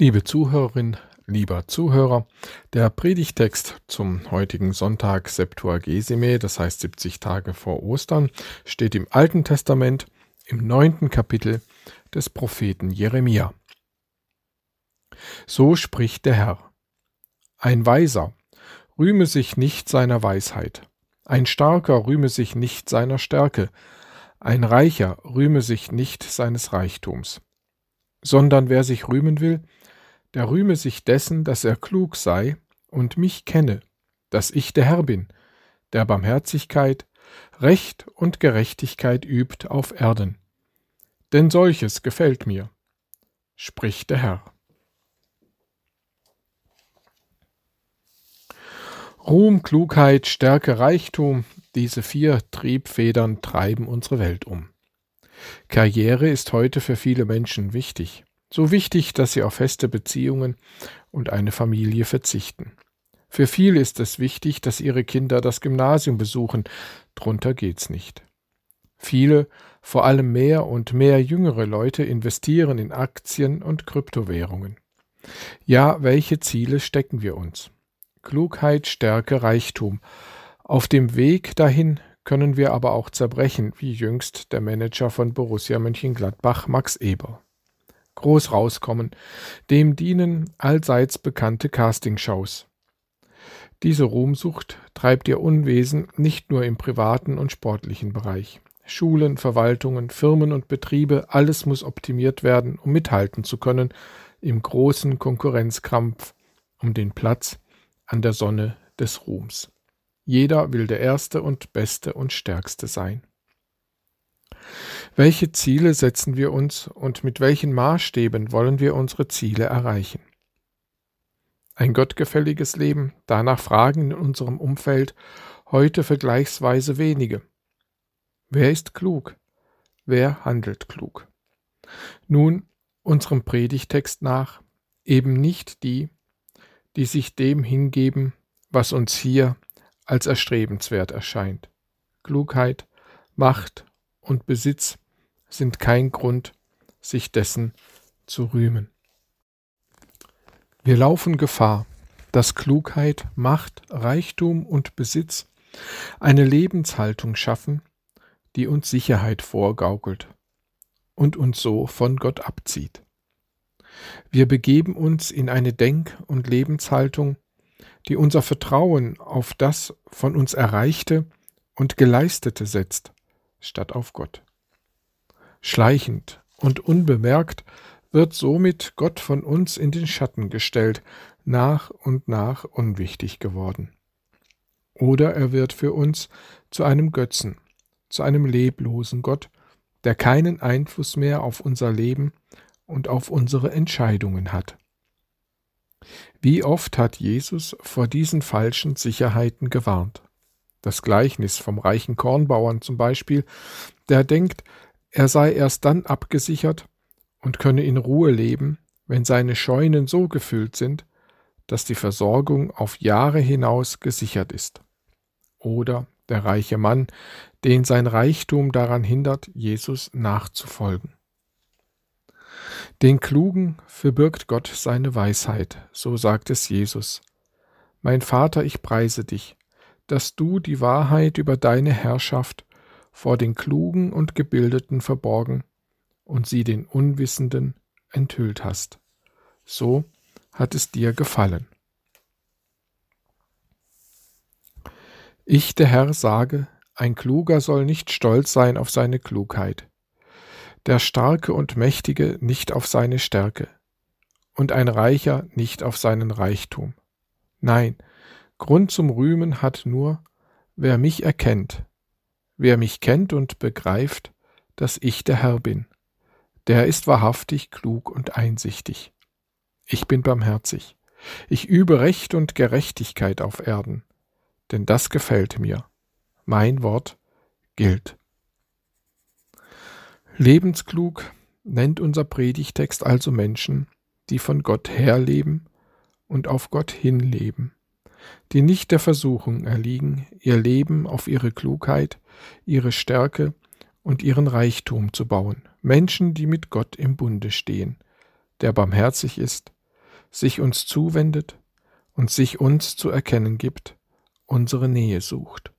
Liebe Zuhörerin, lieber Zuhörer, der Predigtext zum heutigen Sonntag Septuagesime, das heißt 70 Tage vor Ostern, steht im Alten Testament im neunten Kapitel des Propheten Jeremia. So spricht der Herr. Ein Weiser rühme sich nicht seiner Weisheit, ein Starker rühme sich nicht seiner Stärke, ein Reicher rühme sich nicht seines Reichtums, sondern wer sich rühmen will, der rühme sich dessen, dass er klug sei und mich kenne, dass ich der Herr bin, der Barmherzigkeit, Recht und Gerechtigkeit übt auf Erden. Denn solches gefällt mir, spricht der Herr. Ruhm, Klugheit, Stärke, Reichtum, diese vier Triebfedern treiben unsere Welt um. Karriere ist heute für viele Menschen wichtig. So wichtig, dass sie auf feste Beziehungen und eine Familie verzichten. Für viele ist es wichtig, dass ihre Kinder das Gymnasium besuchen, drunter geht's nicht. Viele, vor allem mehr und mehr jüngere Leute investieren in Aktien und Kryptowährungen. Ja, welche Ziele stecken wir uns? Klugheit, Stärke, Reichtum. Auf dem Weg dahin können wir aber auch zerbrechen, wie jüngst der Manager von Borussia Mönchengladbach Max Eber groß rauskommen. Dem dienen allseits bekannte Castingshows. Diese Ruhmsucht treibt ihr Unwesen nicht nur im privaten und sportlichen Bereich. Schulen, Verwaltungen, Firmen und Betriebe, alles muss optimiert werden, um mithalten zu können im großen Konkurrenzkampf um den Platz an der Sonne des Ruhms. Jeder will der Erste und Beste und Stärkste sein. Welche Ziele setzen wir uns und mit welchen Maßstäben wollen wir unsere Ziele erreichen? Ein gottgefälliges Leben, danach fragen in unserem Umfeld heute vergleichsweise wenige. Wer ist klug? Wer handelt klug? Nun, unserem Predigtext nach, eben nicht die, die sich dem hingeben, was uns hier als erstrebenswert erscheint. Klugheit, Macht und Besitz sind kein Grund, sich dessen zu rühmen. Wir laufen Gefahr, dass Klugheit, Macht, Reichtum und Besitz eine Lebenshaltung schaffen, die uns Sicherheit vorgaukelt und uns so von Gott abzieht. Wir begeben uns in eine Denk- und Lebenshaltung, die unser Vertrauen auf das von uns Erreichte und Geleistete setzt, statt auf Gott. Schleichend und unbemerkt wird somit Gott von uns in den Schatten gestellt, nach und nach unwichtig geworden. Oder er wird für uns zu einem Götzen, zu einem leblosen Gott, der keinen Einfluss mehr auf unser Leben und auf unsere Entscheidungen hat. Wie oft hat Jesus vor diesen falschen Sicherheiten gewarnt? Das Gleichnis vom reichen Kornbauern zum Beispiel, der denkt, er sei erst dann abgesichert und könne in Ruhe leben, wenn seine Scheunen so gefüllt sind, dass die Versorgung auf Jahre hinaus gesichert ist. Oder der reiche Mann, den sein Reichtum daran hindert, Jesus nachzufolgen. Den Klugen verbirgt Gott seine Weisheit, so sagt es Jesus. Mein Vater, ich preise dich, dass du die Wahrheit über deine Herrschaft vor den Klugen und Gebildeten verborgen und sie den Unwissenden enthüllt hast. So hat es dir gefallen. Ich, der Herr, sage, ein Kluger soll nicht stolz sein auf seine Klugheit, der Starke und Mächtige nicht auf seine Stärke, und ein Reicher nicht auf seinen Reichtum. Nein, Grund zum Rühmen hat nur, wer mich erkennt, Wer mich kennt und begreift, dass ich der Herr bin, der ist wahrhaftig klug und einsichtig. Ich bin barmherzig. Ich übe Recht und Gerechtigkeit auf Erden, denn das gefällt mir. Mein Wort gilt. Lebensklug nennt unser Predigtext also Menschen, die von Gott herleben und auf Gott hinleben die nicht der Versuchung erliegen, ihr Leben auf ihre Klugheit, ihre Stärke und ihren Reichtum zu bauen. Menschen, die mit Gott im Bunde stehen, der barmherzig ist, sich uns zuwendet und sich uns zu erkennen gibt, unsere Nähe sucht.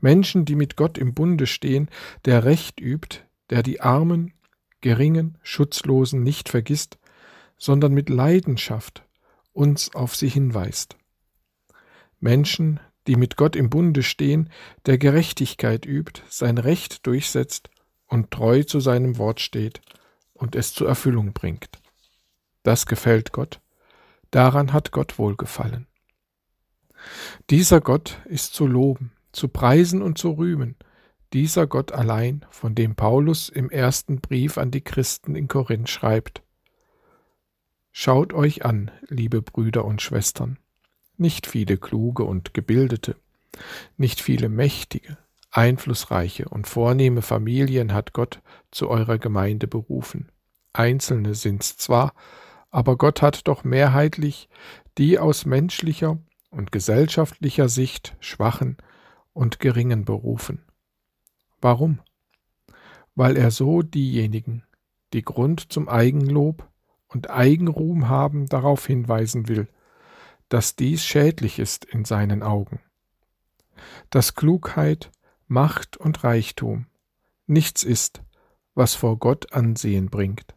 Menschen, die mit Gott im Bunde stehen, der Recht übt, der die Armen, Geringen, Schutzlosen nicht vergisst, sondern mit Leidenschaft uns auf sie hinweist. Menschen, die mit Gott im Bunde stehen, der Gerechtigkeit übt, sein Recht durchsetzt und treu zu seinem Wort steht und es zur Erfüllung bringt. Das gefällt Gott, daran hat Gott wohlgefallen. Dieser Gott ist zu loben, zu preisen und zu rühmen, dieser Gott allein, von dem Paulus im ersten Brief an die Christen in Korinth schreibt. Schaut euch an, liebe Brüder und Schwestern, nicht viele kluge und gebildete, nicht viele mächtige, einflussreiche und vornehme Familien hat Gott zu eurer Gemeinde berufen. Einzelne sind's zwar, aber Gott hat doch mehrheitlich die aus menschlicher und gesellschaftlicher Sicht schwachen und geringen berufen. Warum? Weil er so diejenigen, die Grund zum Eigenlob und Eigenruhm haben, darauf hinweisen will, dass dies schädlich ist in seinen Augen. Dass Klugheit, Macht und Reichtum nichts ist, was vor Gott Ansehen bringt.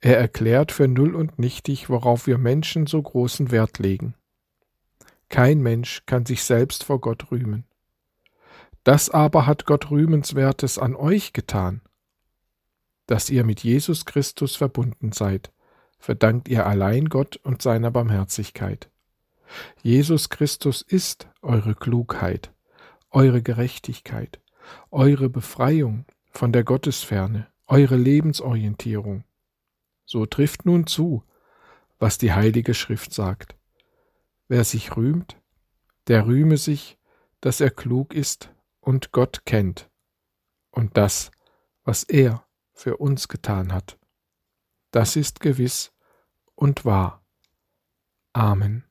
Er erklärt für null und nichtig, worauf wir Menschen so großen Wert legen. Kein Mensch kann sich selbst vor Gott rühmen. Das aber hat Gott Rühmenswertes an euch getan, dass ihr mit Jesus Christus verbunden seid, verdankt ihr allein Gott und seiner Barmherzigkeit. Jesus Christus ist eure Klugheit, eure Gerechtigkeit, eure Befreiung von der Gottesferne, eure Lebensorientierung. So trifft nun zu, was die Heilige Schrift sagt. Wer sich rühmt, der rühme sich, dass er klug ist und Gott kennt und das, was er für uns getan hat. Das ist gewiss und wahr. Amen.